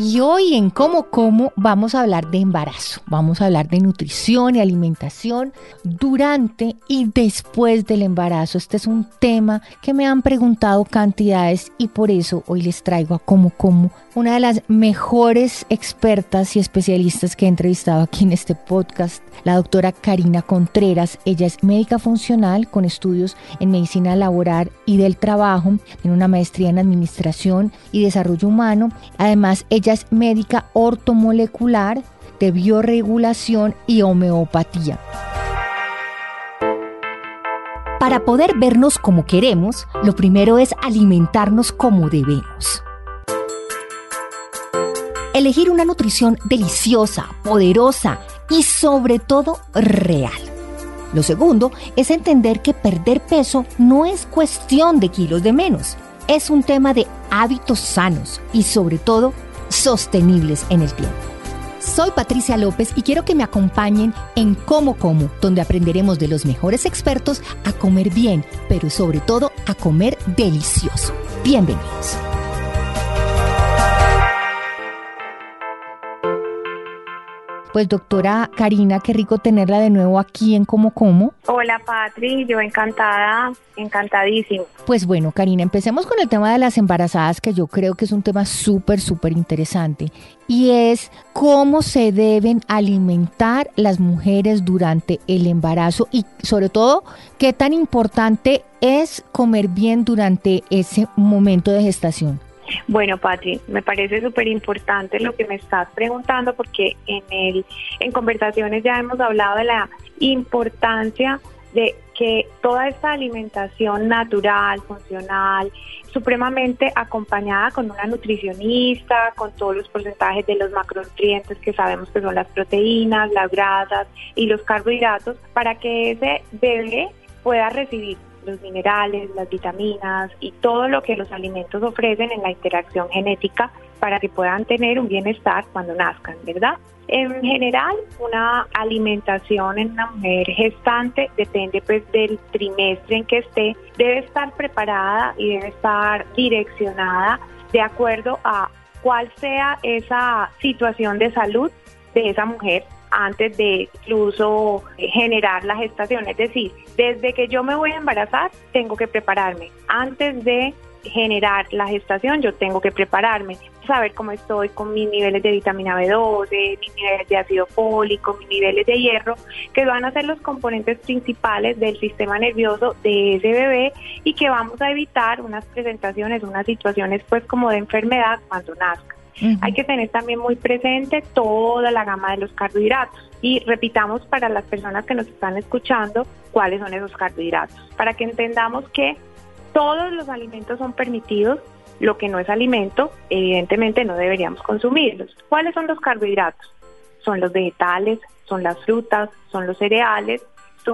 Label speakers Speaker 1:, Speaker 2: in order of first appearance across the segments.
Speaker 1: Y hoy en Como Como vamos a hablar de embarazo, vamos a hablar de nutrición y alimentación durante y después del embarazo. Este es un tema que me han preguntado cantidades y por eso hoy les traigo a Como Como una de las mejores expertas y especialistas que he entrevistado aquí en este podcast, la doctora Karina Contreras. Ella es médica funcional con estudios en medicina laboral y del trabajo, tiene una maestría en administración y desarrollo humano. Además, ella es médica ortomolecular de bioregulación y homeopatía. Para poder vernos como queremos, lo primero es alimentarnos como debemos. Elegir una nutrición deliciosa, poderosa y sobre todo real. Lo segundo es entender que perder peso no es cuestión de kilos de menos, es un tema de hábitos sanos y sobre todo sostenibles en el tiempo. Soy Patricia López y quiero que me acompañen en Como Como, donde aprenderemos de los mejores expertos a comer bien, pero sobre todo a comer delicioso. Bienvenidos. Pues doctora Karina, qué rico tenerla de nuevo aquí en Como Como.
Speaker 2: Hola Patri, yo encantada, encantadísimo.
Speaker 1: Pues bueno, Karina, empecemos con el tema de las embarazadas, que yo creo que es un tema súper, súper interesante. Y es cómo se deben alimentar las mujeres durante el embarazo y sobre todo qué tan importante es comer bien durante ese momento de gestación.
Speaker 2: Bueno, Pati, me parece súper importante lo que me estás preguntando porque en, el, en conversaciones ya hemos hablado de la importancia de que toda esta alimentación natural, funcional, supremamente acompañada con una nutricionista, con todos los porcentajes de los macronutrientes que sabemos que son las proteínas, las grasas y los carbohidratos, para que ese bebé pueda recibir los minerales, las vitaminas y todo lo que los alimentos ofrecen en la interacción genética para que puedan tener un bienestar cuando nazcan, ¿verdad? En general, una alimentación en una mujer gestante depende pues del trimestre en que esté, debe estar preparada y debe estar direccionada de acuerdo a cuál sea esa situación de salud de esa mujer antes de incluso generar la gestación. Es decir, desde que yo me voy a embarazar, tengo que prepararme. Antes de generar la gestación, yo tengo que prepararme, saber cómo estoy con mis niveles de vitamina B12, mis niveles de ácido fólico, mis niveles de hierro, que van a ser los componentes principales del sistema nervioso de ese bebé y que vamos a evitar unas presentaciones, unas situaciones pues como de enfermedad cuando nazca. Hay que tener también muy presente toda la gama de los carbohidratos. Y repitamos para las personas que nos están escuchando cuáles son esos carbohidratos, para que entendamos que todos los alimentos son permitidos, lo que no es alimento, evidentemente no deberíamos consumirlos. ¿Cuáles son los carbohidratos? Son los vegetales, son las frutas, son los cereales,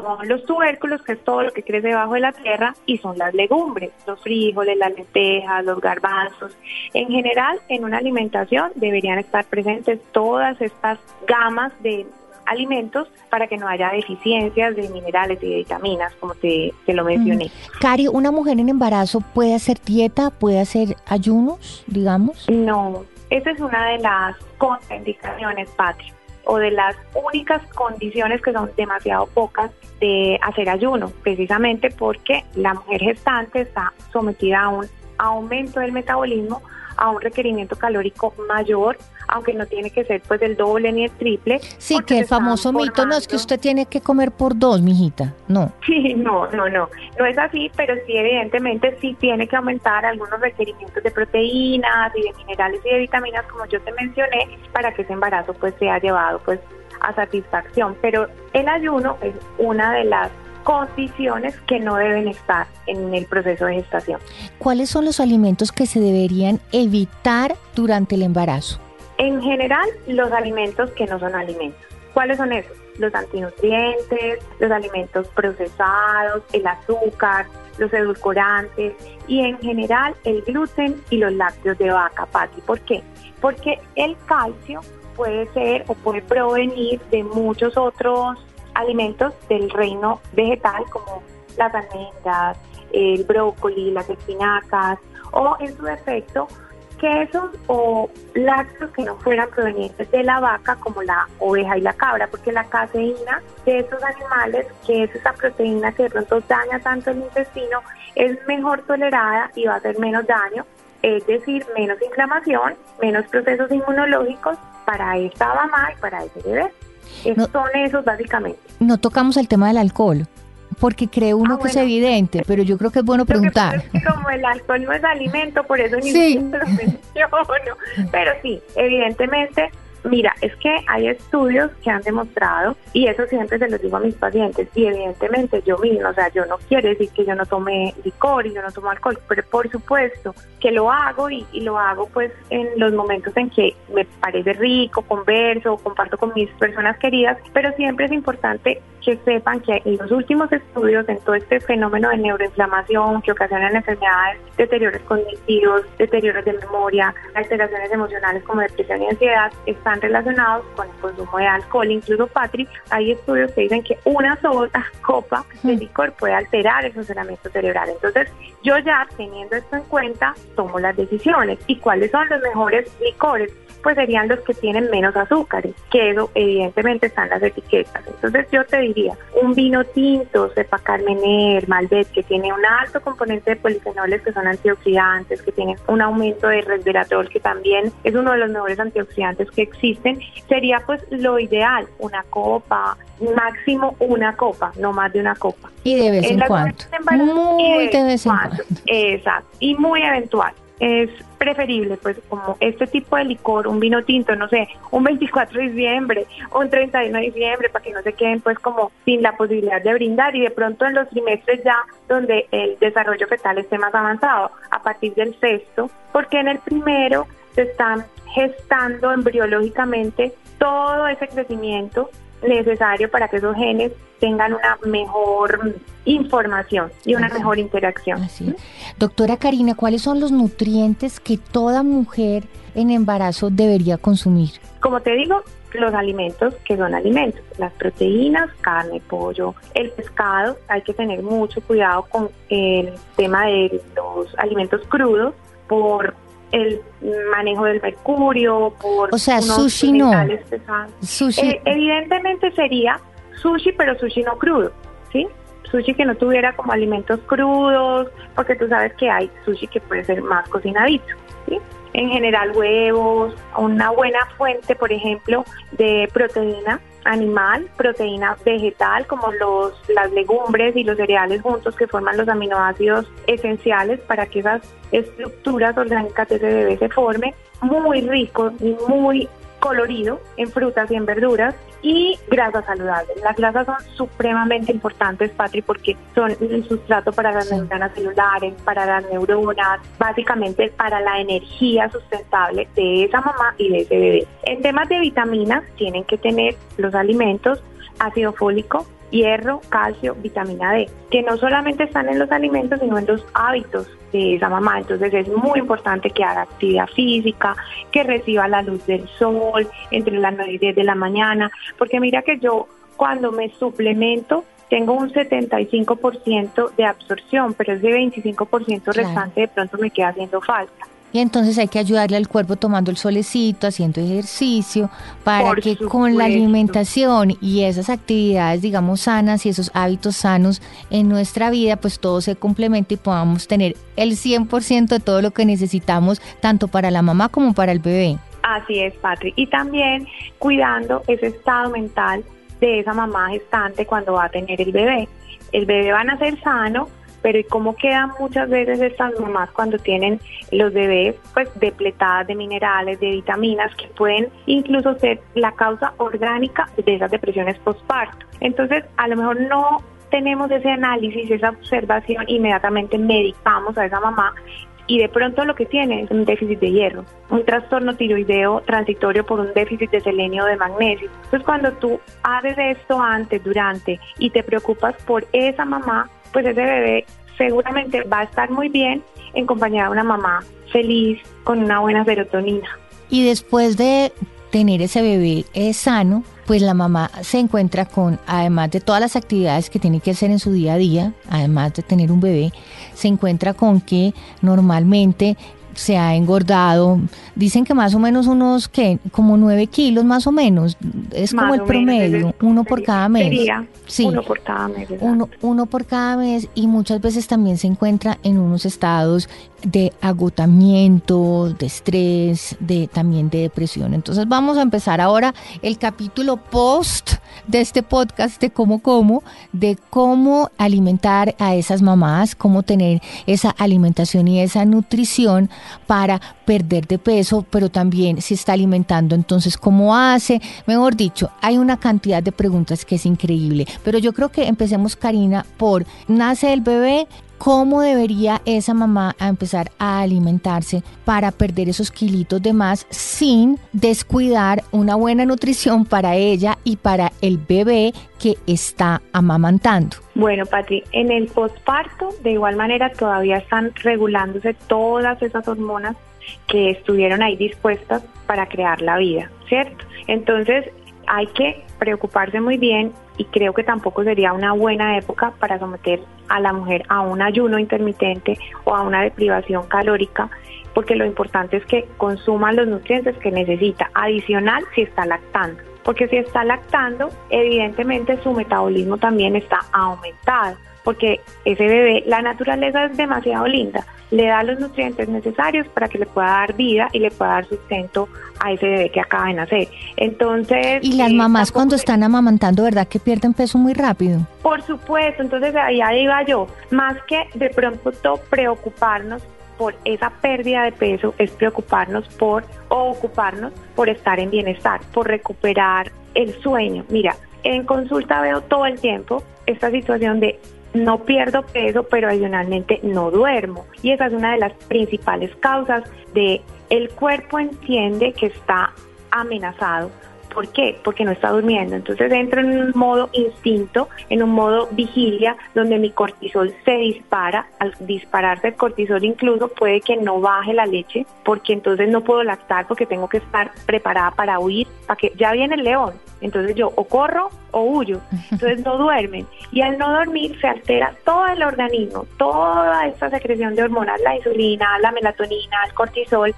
Speaker 2: son los tubérculos, que es todo lo que crece debajo de la tierra, y son las legumbres, los frijoles, las lentejas, los garbanzos. En general, en una alimentación deberían estar presentes todas estas gamas de alimentos para que no haya deficiencias de minerales y de vitaminas, como te, lo mencioné.
Speaker 1: Cari, ¿una mujer en embarazo puede hacer dieta, puede hacer ayunos, digamos?
Speaker 2: No, esa es una de las contraindicaciones, Patria o de las únicas condiciones que son demasiado pocas de hacer ayuno, precisamente porque la mujer gestante está sometida a un aumento del metabolismo, a un requerimiento calórico mayor, aunque no tiene que ser pues el doble ni el triple.
Speaker 1: Sí, que el famoso mito no es que usted tiene que comer por dos, mijita, no.
Speaker 2: Sí, no, no, no, no es así, pero sí evidentemente sí tiene que aumentar algunos requerimientos de proteínas y de minerales y de vitaminas, como yo te mencioné, para que ese embarazo pues sea llevado pues a satisfacción. Pero el ayuno es una de las condiciones que no deben estar en el proceso de gestación.
Speaker 1: ¿Cuáles son los alimentos que se deberían evitar durante el embarazo?
Speaker 2: En general, los alimentos que no son alimentos. ¿Cuáles son esos? Los antinutrientes, los alimentos procesados, el azúcar, los edulcorantes y en general el gluten y los lácteos de vaca, Pati. ¿Por qué? Porque el calcio puede ser o puede provenir de muchos otros alimentos del reino vegetal como las almendras, el brócoli, las espinacas o en su defecto quesos o lácteos que no fueran provenientes de la vaca como la oveja y la cabra, porque la caseína de esos animales, que es esa proteína que de pronto daña tanto el intestino, es mejor tolerada y va a hacer menos daño, es decir, menos inflamación, menos procesos inmunológicos para esta mamá y para ese bebé. son esos básicamente.
Speaker 1: No tocamos el tema del alcohol porque cree uno ah, que es evidente, pero yo creo que es bueno preguntar.
Speaker 2: como el alcohol no es alimento, por eso ni sí. lo menciono. Pero sí, evidentemente Mira, es que hay estudios que han demostrado, y eso siempre se lo digo a mis pacientes, y evidentemente yo mismo, o sea, yo no quiero decir que yo no tome licor y yo no tomo alcohol, pero por supuesto que lo hago y, lo hago pues en los momentos en que me parece rico, converso, comparto con mis personas queridas, pero siempre es importante que sepan que en los últimos estudios, en todo este fenómeno de neuroinflamación que ocasionan enfermedades, deterioros cognitivos, deterioros de memoria, alteraciones emocionales como depresión y ansiedad, están relacionados con el consumo de alcohol. Incluso, Patrick, hay estudios que dicen que una sola copa de licor puede alterar el funcionamiento cerebral. Entonces, yo ya teniendo esto en cuenta, tomo las decisiones. ¿Y cuáles son los mejores licores? Pues serían los que tienen menos azúcares, que eso evidentemente están las etiquetas. Entonces yo te diría, un vino tinto, sepa Carmener, Malbec, que tiene un alto componente de polifenoles que son antioxidantes, que tienen un aumento de resveratrol, que también es uno de los mejores antioxidantes que existen, sería pues lo ideal, una copa, máximo una copa, no más de una copa.
Speaker 1: Y de vez en, cuando. Muy de vez en cuando.
Speaker 2: Exacto. Y muy eventual es preferible, pues como este tipo de licor, un vino tinto, no sé, un 24 de diciembre, un 31 de diciembre, para que no se queden pues como sin la posibilidad de brindar. Y de pronto en los trimestres ya donde el desarrollo fetal esté más avanzado, a partir del sexto, porque en el primero se están gestando embriológicamente todo ese crecimiento necesario para que esos genes tengan una mejor información y una mejor interacción.
Speaker 1: Doctora Karina, ¿cuáles son los nutrientes que toda mujer en embarazo debería consumir?
Speaker 2: Como te digo, los alimentos que son alimentos, las proteínas, carne, pollo, el pescado, hay que tener mucho cuidado con el tema de los alimentos crudos por el manejo del mercurio, por
Speaker 1: o sea, sushi no.
Speaker 2: Sushi. Eh, evidentemente sería sushi, pero sushi no crudo, ¿sí? Sushi que no tuviera como alimentos crudos, porque tú sabes que hay sushi que puede ser más cocinadito, ¿sí? En general huevos, una buena fuente, por ejemplo, de proteína animal, proteína vegetal, como los, las legumbres y los cereales juntos que forman los aminoácidos esenciales para que esas estructuras orgánicas de ese bebé se formen, muy rico y muy colorido en frutas y en verduras y grasas saludables. Las grasas son supremamente importantes, Patri, porque son el sustrato para las membranas celulares, para las neuronas, básicamente para la energía sustentable de esa mamá y de ese bebé. En temas de vitaminas, tienen que tener los alimentos ácido fólico, hierro, calcio, vitamina D, que no solamente están en los alimentos, sino en los hábitos de esa mamá. Entonces es muy importante que haga actividad física, que reciba la luz del sol entre las 9 y 10 de la mañana, porque mira que yo cuando me suplemento tengo un 75% de absorción, pero ese 25% restante de pronto me queda haciendo falta.
Speaker 1: Y entonces hay que ayudarle al cuerpo tomando el solecito, haciendo ejercicio, para que con la alimentación y esas actividades, digamos, sanas y esos hábitos sanos en nuestra vida, pues todo se complemente y podamos tener el 100% de todo lo que necesitamos, tanto para la mamá como para el bebé.
Speaker 2: Así es, Patrick. Y también cuidando ese estado mental de esa mamá gestante cuando va a tener el bebé. El bebé va a nacer sano, pero ¿y cómo quedan muchas veces estas mamás cuando tienen los bebés pues depletadas de minerales, de vitaminas que pueden incluso ser la causa orgánica de esas depresiones postparto? Entonces, a lo mejor no tenemos ese análisis, esa observación, inmediatamente medicamos a esa mamá y de pronto lo que tiene es un déficit de hierro, un trastorno tiroideo transitorio por un déficit de selenio de magnesio. Entonces cuando tú haces esto antes, durante y te preocupas por esa mamá, pues ese bebé seguramente va a estar muy bien en compañía de una mamá feliz, con una buena serotonina.
Speaker 1: Y después de tener ese bebé sano, pues la mamá se encuentra con, además de todas las actividades que tiene que hacer en su día a día, además de tener un bebé, se encuentra con que normalmente se ha engordado. Dicen que más o menos unos, que Como nueve kilos más o menos. Es como el promedio, uno por cada mes.
Speaker 2: sí, uno por cada mes.
Speaker 1: Uno, uno por cada mes y muchas veces también se encuentra en unos estados de agotamiento, de estrés, de también de depresión. Entonces vamos a empezar ahora el capítulo post de este podcast de cómo como, de cómo alimentar a esas mamás, cómo tener esa alimentación y esa nutrición para perder de peso, pero también si está alimentando, entonces cómo hace. Mejor dicho, hay una cantidad de preguntas que es increíble, pero yo creo que empecemos Karina por nace el bebé, cómo debería esa mamá empezar a alimentarse para perder esos kilitos de más sin descuidar una buena nutrición para ella y para el bebé que está amamantando.
Speaker 2: Bueno, Patri, en el posparto de igual manera todavía están regulándose todas esas hormonas que estuvieron ahí dispuestas para crear la vida, ¿cierto? Entonces hay que preocuparse muy bien y creo que tampoco sería una buena época para someter a la mujer a un ayuno intermitente o a una deprivación calórica, porque lo importante es que consuma los nutrientes que necesita, adicional si está lactando. Porque si está lactando, evidentemente su metabolismo también está aumentado, porque ese bebé, la naturaleza es demasiado linda le da los nutrientes necesarios para que le pueda dar vida y le pueda dar sustento a ese bebé que acaba de nacer. Entonces...
Speaker 1: Y las mamás cuando están amamantando, ¿verdad que pierden peso muy rápido?
Speaker 2: Por supuesto, entonces allá iba yo, más que de pronto preocuparnos por esa pérdida de peso, es preocuparnos por o ocuparnos por estar en bienestar, por recuperar el sueño. Mira, en consulta veo todo el tiempo esta situación de no pierdo peso, pero adicionalmente no duermo. Y esa es una de las principales causas de el cuerpo entiende que está amenazado ¿Por qué? Porque no está durmiendo. Entonces entro en un modo instinto, en un modo vigilia, donde mi cortisol se dispara. Al dispararse el cortisol incluso puede que no baje la leche, porque entonces no puedo lactar porque tengo que estar preparada para huir, para que ya viene el león. Entonces yo o corro o huyo. Entonces no duermen. Y al no dormir se altera todo el organismo, toda esta secreción de hormonas, la insulina, la melatonina, el cortisol.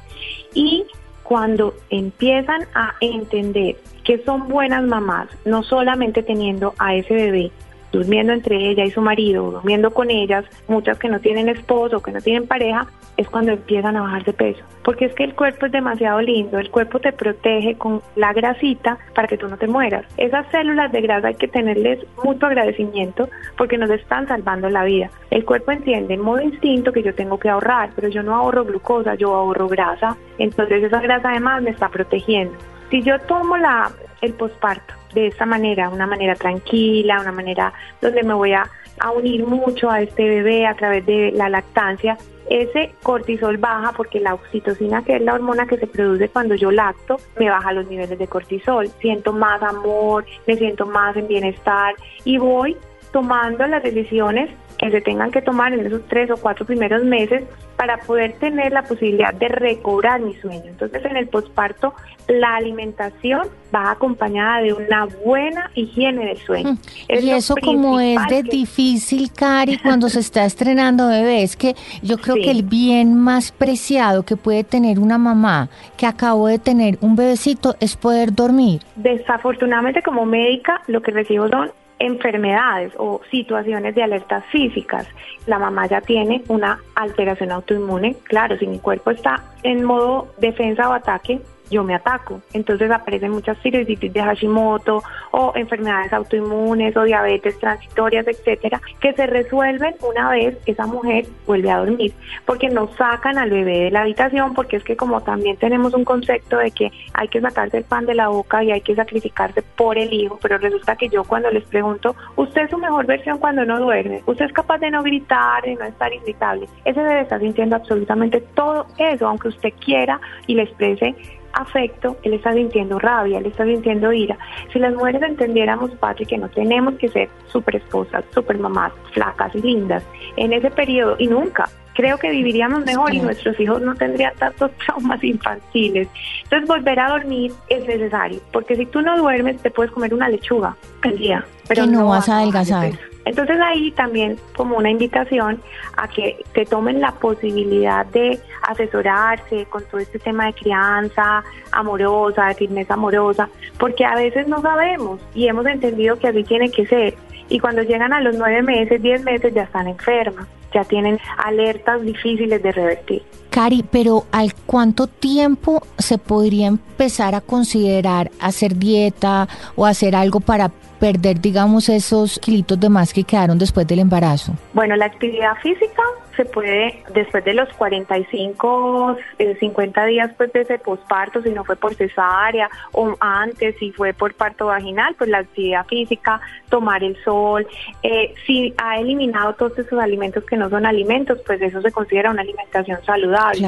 Speaker 2: Y cuando empiezan a entender que son buenas mamás, no solamente teniendo a ese bebbe durmiendo entre ella y su marido, durmiendo con ellas, muchas que no tienen esposo, que no tienen pareja, es cuando empiezan a bajar de peso. Porque es que el cuerpo es demasiado lindo, el cuerpo te protege con la grasita para que tú no te mueras. Esas células de grasa hay que tenerles mucho agradecimiento porque nos están salvando la vida. El cuerpo entiende en modo instinto que yo tengo que ahorrar, pero yo no ahorro glucosa, yo ahorro grasa. Entonces esa grasa además me está protegiendo. Si yo tomo la, el posparto de esta manera, una manera tranquila, una manera donde me voy a, a unir mucho a este bebé a través de la lactancia, ese cortisol baja porque la oxitocina, que es la hormona que se produce cuando yo lacto, me baja los niveles de cortisol. Siento más amor, me siento más en bienestar y voy tomando las decisiones que se tengan que tomar en esos tres o cuatro primeros meses para poder tener la posibilidad de recobrar mi sueño. Entonces en el posparto la alimentación va acompañada de una buena higiene del sueño. Mm.
Speaker 1: y eso como es de difícil, Cari, cuando se está estrenando bebé, es que yo creo que el bien más preciado que puede tener una mamá que acabó de tener un bebecito es poder dormir.
Speaker 2: Desafortunadamente como médica lo que recibo son enfermedades o situaciones de alertas físicas. La mamá ya tiene una alteración autoinmune. Claro, si mi cuerpo está en modo defensa o ataque, yo me ataco. Entonces aparecen muchas tiroiditis de Hashimoto o enfermedades autoinmunes o diabetes transitorias, etcétera, que se resuelven una vez esa mujer vuelve a dormir, porque no sacan al bebé de la habitación, porque es que como también tenemos un concepto de que hay que sacarse el pan de la boca y hay que sacrificarse por el hijo, pero resulta que yo cuando les pregunto, usted es su mejor versión cuando no duerme, usted es capaz de no gritar, de no estar irritable, ese bebé está sintiendo absolutamente todo eso, aunque usted quiera y le exprese afecto, él está sintiendo rabia, él está sintiendo ira. Si las mujeres entendiéramos, Patri, que no tenemos que ser super esposas, super mamás, flacas y lindas en ese periodo y nunca, creo que viviríamos mejor y nuestros hijos no tendrían tantos traumas infantiles. Entonces volver a dormir es necesario, porque si tú no duermes te puedes comer una lechuga al día,
Speaker 1: pero no, vas a adelgazar.
Speaker 2: Entonces ahí también como una invitación a que te tomen la posibilidad de asesorarse con todo este tema de crianza amorosa, de firmeza amorosa, porque a veces no sabemos y hemos entendido que así tiene que ser. Y cuando llegan a los nueve meses, diez meses, ya están enfermas, ya tienen alertas difíciles de revertir.
Speaker 1: Cari, pero ¿al cuánto tiempo se podría empezar a considerar hacer dieta o hacer algo para perder, digamos, esos kilitos de más que quedaron después del embarazo?
Speaker 2: Bueno, la actividad física se puede, después de los 45, 50 eh, días pues, de ese posparto, si no fue por cesárea o antes, si fue por parto vaginal, pues la actividad física, tomar el sol, eh, si ha eliminado todos esos alimentos que no son alimentos, pues eso se considera una alimentación saludable.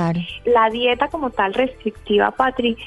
Speaker 2: La dieta como tal restrictiva, Patri,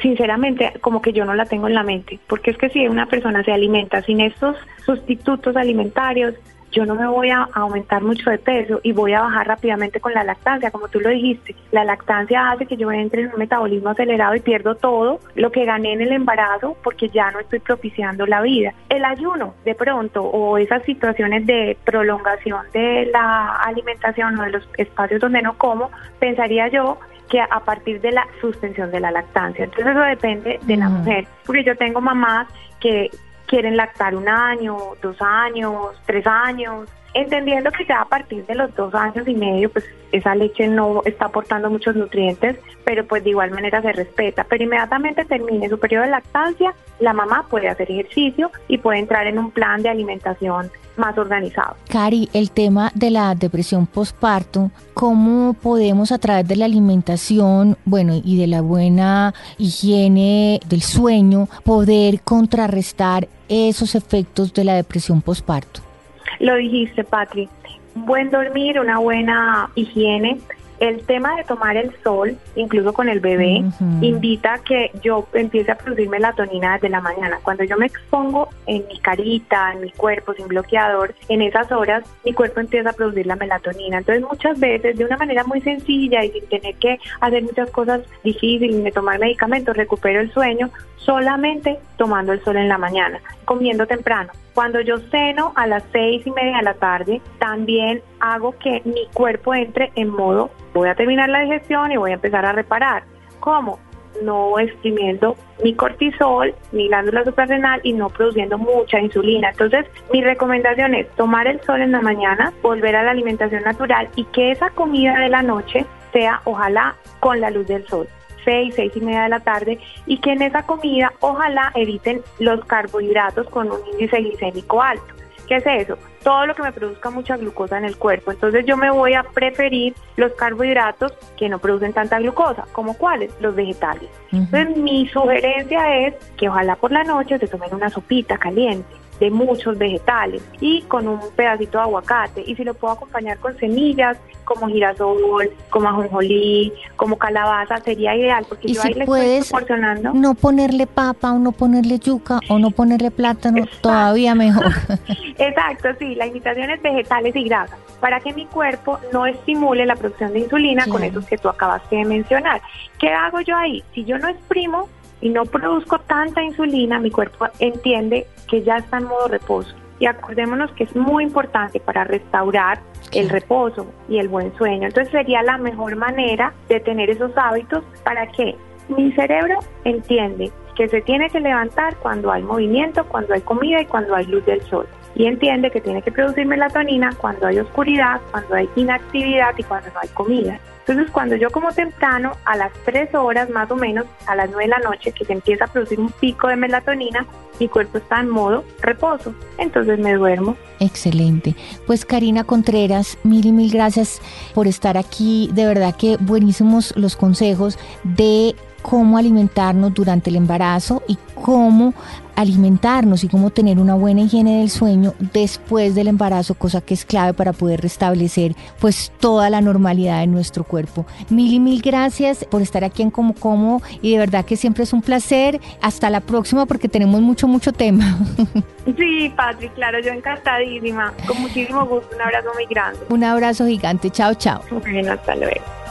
Speaker 2: sinceramente como que yo no la tengo en la mente, porque es que si una persona se alimenta sin estos sustitutos alimentarios, yo no me voy a aumentar mucho de peso y voy a bajar rápidamente con la lactancia, como tú lo dijiste. La lactancia hace que yo entre en un metabolismo acelerado y pierdo todo lo que gané en el embarazo porque ya no estoy propiciando la vida. El ayuno, de pronto, o esas situaciones de prolongación de la alimentación o de los espacios donde no como, pensaría yo que a partir de la suspensión de la lactancia. Entonces eso depende de la mujer, porque yo tengo mamás que quieren lactar un año, dos años, tres años, entendiendo que ya a partir de los dos años y medio, pues esa leche no está aportando muchos nutrientes, pero pues de igual manera se respeta. Pero inmediatamente termine su periodo de lactancia, la mamá puede hacer ejercicio y puede entrar en un plan de alimentación más organizado.
Speaker 1: Cari, el tema de la depresión postparto, ¿cómo podemos a través de la alimentación, bueno, y de la buena higiene del sueño, poder contrarrestar esos efectos de la depresión postparto?
Speaker 2: Lo dijiste, Patri. Buen dormir, una buena higiene, el tema de tomar el sol, incluso con el bebé, invita a que yo empiece a producir melatonina desde la mañana. Cuando yo me expongo en mi carita, en mi cuerpo, sin bloqueador, en esas horas mi cuerpo empieza a producir la melatonina. Entonces muchas veces, de una manera muy sencilla y sin tener que hacer muchas cosas difíciles, ni tomar medicamentos, recupero el sueño solamente tomando el sol en la mañana, comiendo temprano. Cuando yo ceno a las seis y media de la tarde, también hago que mi cuerpo entre en modo, voy a terminar la digestión y voy a empezar a reparar. ¿Cómo? No exprimiendo ni cortisol, ni glándula suprarrenal y no produciendo mucha insulina. Entonces, mi recomendación es tomar el sol en la mañana, volver a la alimentación natural y que esa comida de la noche sea, ojalá, con la luz del sol. 6, 6 y media de la tarde y que en esa comida ojalá eviten los carbohidratos con un índice glicémico alto. ¿Qué es eso? Todo lo que me produzca mucha glucosa en el cuerpo. Entonces yo me voy a preferir los carbohidratos que no producen tanta glucosa. ¿Como cuáles? Los vegetales. Entonces mi sugerencia es que ojalá por la noche se tomen una sopita caliente de muchos vegetales y con un pedacito de aguacate y si lo puedo acompañar con semillas como girasol, como ajonjolí, como calabaza sería ideal porque yo ahí le estoy proporcionando
Speaker 1: no ponerle papa o no ponerle yuca o no ponerle plátano todavía mejor.
Speaker 2: Exacto, sí, la invitación es vegetales y grasas para que mi cuerpo no estimule la producción de insulina con esos que tú acabaste de mencionar. ¿Qué hago yo ahí? Si yo no exprimo y no produzco tanta insulina, mi cuerpo entiende que ya está en modo reposo. Y acordémonos que es muy importante para restaurar el reposo y el buen sueño. Entonces sería la mejor manera de tener esos hábitos para que mi cerebro entiende que se tiene que levantar cuando hay movimiento, cuando hay comida y cuando hay luz del sol. Y entiende que tiene que producir melatonina cuando hay oscuridad, cuando hay inactividad y cuando no hay comida. Entonces, cuando yo como temprano, a las 3 horas más o menos, a las 9 de la noche, que se empieza a producir un pico de melatonina, mi cuerpo está en modo reposo. Entonces me duermo.
Speaker 1: Excelente. Pues Karina Contreras, mil y mil gracias por estar aquí. De verdad que buenísimos los consejos de cómo alimentarnos durante el embarazo y cómo alimentarnos y cómo tener una buena higiene del sueño después del embarazo, cosa que es clave para poder restablecer pues toda la normalidad de nuestro cuerpo. Mil y mil gracias por estar aquí en Como Como y de verdad que siempre es un placer. Hasta la próxima porque tenemos mucho, mucho tema.
Speaker 2: Sí, Patrick, claro, yo encantadísima. Con muchísimo gusto. Un abrazo muy grande.
Speaker 1: Un abrazo gigante. Chao, chao.
Speaker 2: Bueno, hasta luego.